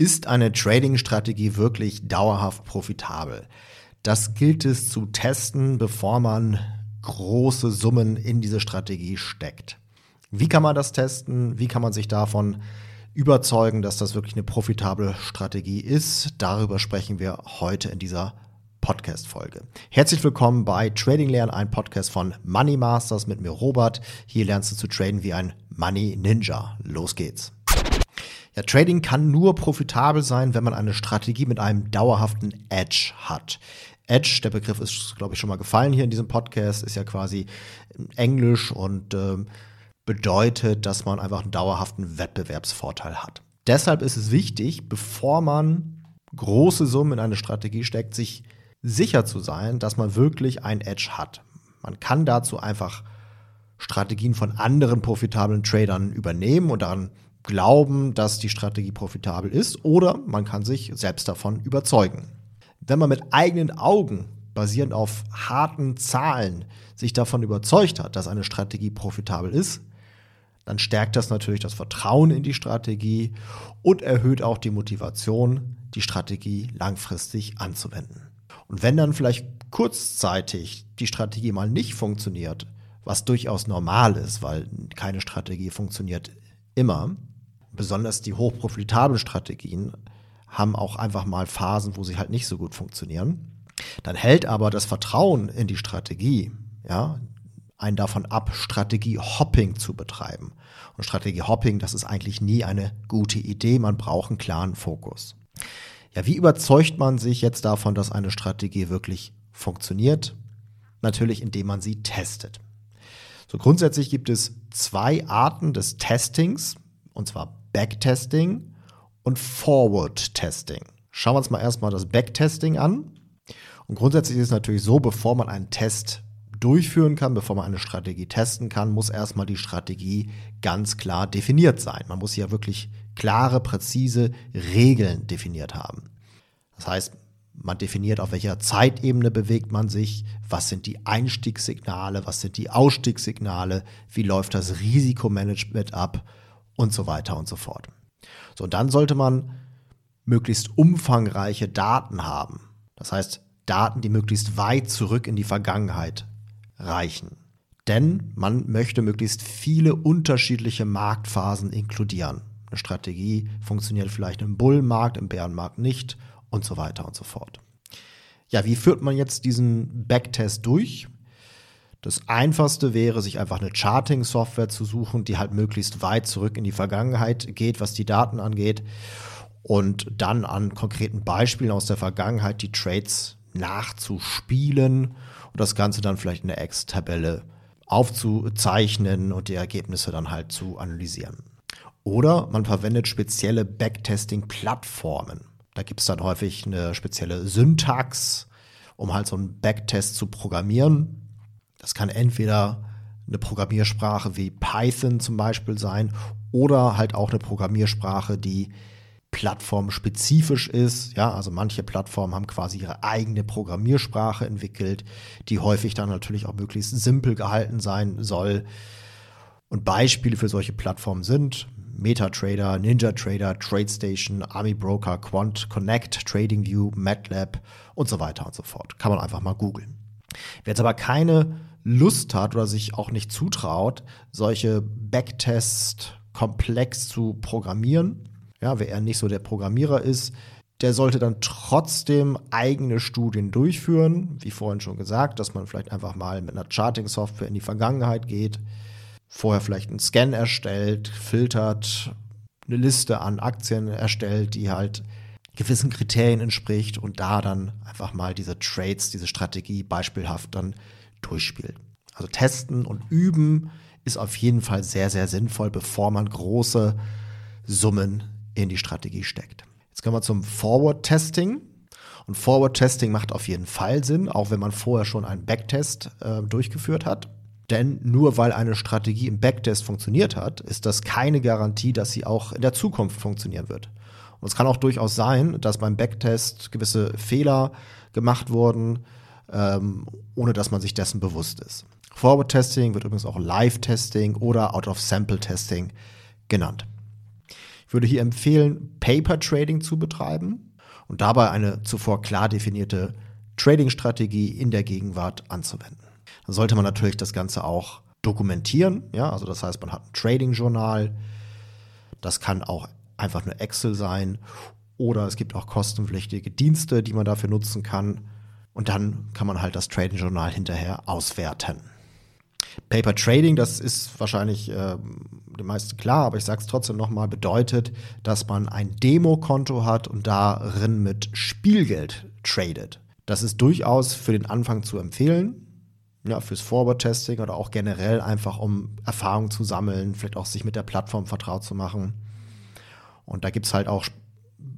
Ist eine Trading-Strategie wirklich dauerhaft profitabel? Das gilt es zu testen, bevor man große Summen in diese Strategie steckt. Wie kann man das testen? Wie kann man sich davon überzeugen, dass das wirklich eine profitable Strategie ist? Darüber sprechen wir heute in dieser Podcast-Folge. Herzlich willkommen bei Trading Lernen, ein Podcast von Money Masters mit mir Robert. Hier lernst du zu traden wie ein Money Ninja. Los geht's. Ja, Trading kann nur profitabel sein, wenn man eine Strategie mit einem dauerhaften Edge hat. Edge, der Begriff ist, glaube ich, schon mal gefallen hier in diesem Podcast, ist ja quasi Englisch und äh, bedeutet, dass man einfach einen dauerhaften Wettbewerbsvorteil hat. Deshalb ist es wichtig, bevor man große Summen in eine Strategie steckt, sich sicher zu sein, dass man wirklich ein Edge hat. Man kann dazu einfach Strategien von anderen profitablen Tradern übernehmen und daran glauben, dass die Strategie profitabel ist, oder man kann sich selbst davon überzeugen. Wenn man mit eigenen Augen, basierend auf harten Zahlen, sich davon überzeugt hat, dass eine Strategie profitabel ist, dann stärkt das natürlich das Vertrauen in die Strategie und erhöht auch die Motivation, die Strategie langfristig anzuwenden. Und wenn dann vielleicht kurzzeitig die Strategie mal nicht funktioniert, was durchaus normal ist, weil keine Strategie funktioniert immer, besonders die hochprofitablen Strategien haben auch einfach mal Phasen, wo sie halt nicht so gut funktionieren. Dann hält aber das Vertrauen in die Strategie, ja, einen davon ab, Strategie-Hopping zu betreiben. Und Strategie-Hopping, das ist eigentlich nie eine gute Idee. Man braucht einen klaren Fokus. Ja, wie überzeugt man sich jetzt davon, dass eine Strategie wirklich funktioniert? Natürlich, indem man sie testet. So grundsätzlich gibt es zwei Arten des Testings, und zwar Backtesting und Forward Testing. Schauen wir uns mal erstmal das Backtesting an. Und grundsätzlich ist es natürlich so, bevor man einen Test durchführen kann, bevor man eine Strategie testen kann, muss erstmal die Strategie ganz klar definiert sein. Man muss ja wirklich klare, präzise Regeln definiert haben. Das heißt, man definiert, auf welcher Zeitebene bewegt man sich, was sind die Einstiegssignale, was sind die Ausstiegssignale, wie läuft das Risikomanagement ab und so weiter und so fort. So, und dann sollte man möglichst umfangreiche Daten haben. Das heißt, Daten, die möglichst weit zurück in die Vergangenheit reichen. Denn man möchte möglichst viele unterschiedliche Marktphasen inkludieren. Eine Strategie funktioniert vielleicht im Bullenmarkt, im Bärenmarkt nicht und so weiter und so fort. Ja, wie führt man jetzt diesen Backtest durch? Das einfachste wäre, sich einfach eine Charting-Software zu suchen, die halt möglichst weit zurück in die Vergangenheit geht, was die Daten angeht. Und dann an konkreten Beispielen aus der Vergangenheit die Trades nachzuspielen und das Ganze dann vielleicht in der X-Tabelle aufzuzeichnen und die Ergebnisse dann halt zu analysieren. Oder man verwendet spezielle Backtesting-Plattformen. Da gibt es dann häufig eine spezielle Syntax, um halt so einen Backtest zu programmieren. Das kann entweder eine Programmiersprache wie Python zum Beispiel sein oder halt auch eine Programmiersprache, die plattformspezifisch ist. Ja, also manche Plattformen haben quasi ihre eigene Programmiersprache entwickelt, die häufig dann natürlich auch möglichst simpel gehalten sein soll. Und Beispiele für solche Plattformen sind MetaTrader, NinjaTrader, TradeStation, Army Broker, Quant, Connect, TradingView, MATLAB und so weiter und so fort. Kann man einfach mal googeln. Wer jetzt aber keine Lust hat oder sich auch nicht zutraut, solche Backtests komplex zu programmieren, ja, wer eher nicht so der Programmierer ist, der sollte dann trotzdem eigene Studien durchführen, wie vorhin schon gesagt, dass man vielleicht einfach mal mit einer Charting-Software in die Vergangenheit geht, vorher vielleicht einen Scan erstellt, filtert, eine Liste an Aktien erstellt, die halt gewissen Kriterien entspricht und da dann einfach mal diese Trades, diese Strategie beispielhaft dann durchspielt. Also testen und üben ist auf jeden Fall sehr, sehr sinnvoll, bevor man große Summen in die Strategie steckt. Jetzt kommen wir zum Forward-Testing. Und Forward-Testing macht auf jeden Fall Sinn, auch wenn man vorher schon einen Backtest äh, durchgeführt hat. Denn nur weil eine Strategie im Backtest funktioniert hat, ist das keine Garantie, dass sie auch in der Zukunft funktionieren wird. Und es kann auch durchaus sein, dass beim Backtest gewisse Fehler gemacht wurden, ähm, ohne dass man sich dessen bewusst ist. Forward-Testing wird übrigens auch Live-Testing oder Out-of-Sample-Testing genannt. würde hier empfehlen, Paper Trading zu betreiben und dabei eine zuvor klar definierte Trading-Strategie in der Gegenwart anzuwenden. Dann sollte man natürlich das Ganze auch dokumentieren. Ja, also das heißt, man hat ein Trading-Journal. Das kann auch einfach nur Excel sein. Oder es gibt auch kostenpflichtige Dienste, die man dafür nutzen kann. Und dann kann man halt das Trading-Journal hinterher auswerten. Paper Trading, das ist wahrscheinlich äh, den meisten klar, aber ich sage es trotzdem nochmal, bedeutet, dass man ein Demokonto hat und darin mit Spielgeld tradet. Das ist durchaus für den Anfang zu empfehlen ja, fürs Forward-Testing oder auch generell einfach, um Erfahrung zu sammeln, vielleicht auch sich mit der Plattform vertraut zu machen. Und da gibt es halt auch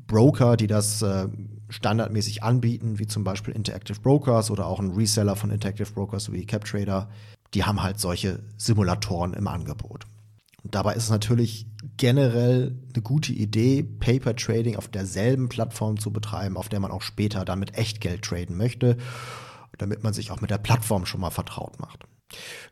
Broker, die das äh, standardmäßig anbieten, wie zum Beispiel Interactive Brokers oder auch ein Reseller von Interactive Brokers wie CapTrader. Die haben halt solche Simulatoren im Angebot. Und dabei ist es natürlich generell eine gute Idee, Paper Trading auf derselben Plattform zu betreiben, auf der man auch später dann mit Echtgeld traden möchte damit man sich auch mit der Plattform schon mal vertraut macht.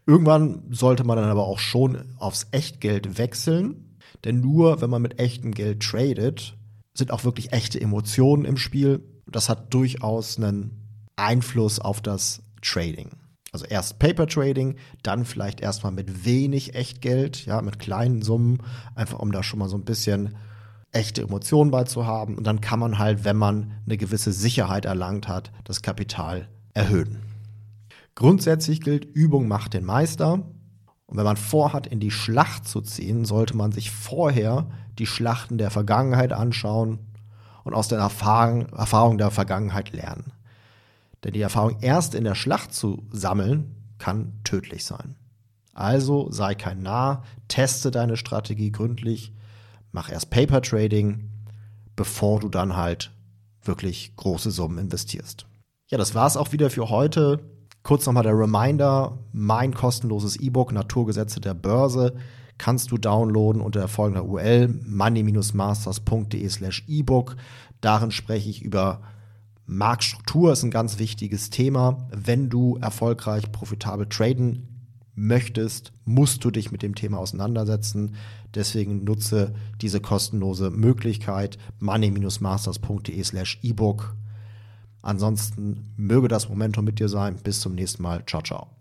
Irgendwann sollte man dann aber auch schon aufs Echtgeld wechseln, denn nur wenn man mit echtem Geld tradet, sind auch wirklich echte Emotionen im Spiel. Das hat durchaus einen Einfluss auf das Trading. Also erst Paper Trading, dann vielleicht erstmal mit wenig Echtgeld, ja, mit kleinen Summen, einfach um da schon mal so ein bisschen echte Emotionen bei zu haben. Und dann kann man halt, wenn man eine gewisse Sicherheit erlangt hat, das Kapital erhöhen. Grundsätzlich gilt, Übung macht den Meister. Und wenn man vorhat, in die Schlacht zu ziehen, sollte man sich vorher die Schlachten der Vergangenheit anschauen und aus den Erfahrung, Erfahrungen der Vergangenheit lernen. Denn die Erfahrung erst in der Schlacht zu sammeln, kann tödlich sein. Also sei kein Narr, teste deine Strategie gründlich, mach erst Paper Trading, bevor du dann halt wirklich große Summen investierst. Ja, das war's auch wieder für heute. Kurz nochmal der Reminder, mein kostenloses E-Book Naturgesetze der Börse kannst du downloaden unter folgender URL money-masters.de slash ebook. Darin spreche ich über Marktstruktur, ist ein ganz wichtiges Thema. Wenn du erfolgreich profitabel traden möchtest, musst du dich mit dem Thema auseinandersetzen. Deswegen nutze diese kostenlose Möglichkeit money-masters.de slash ebook. Ansonsten möge das Momentum mit dir sein. Bis zum nächsten Mal. Ciao, ciao.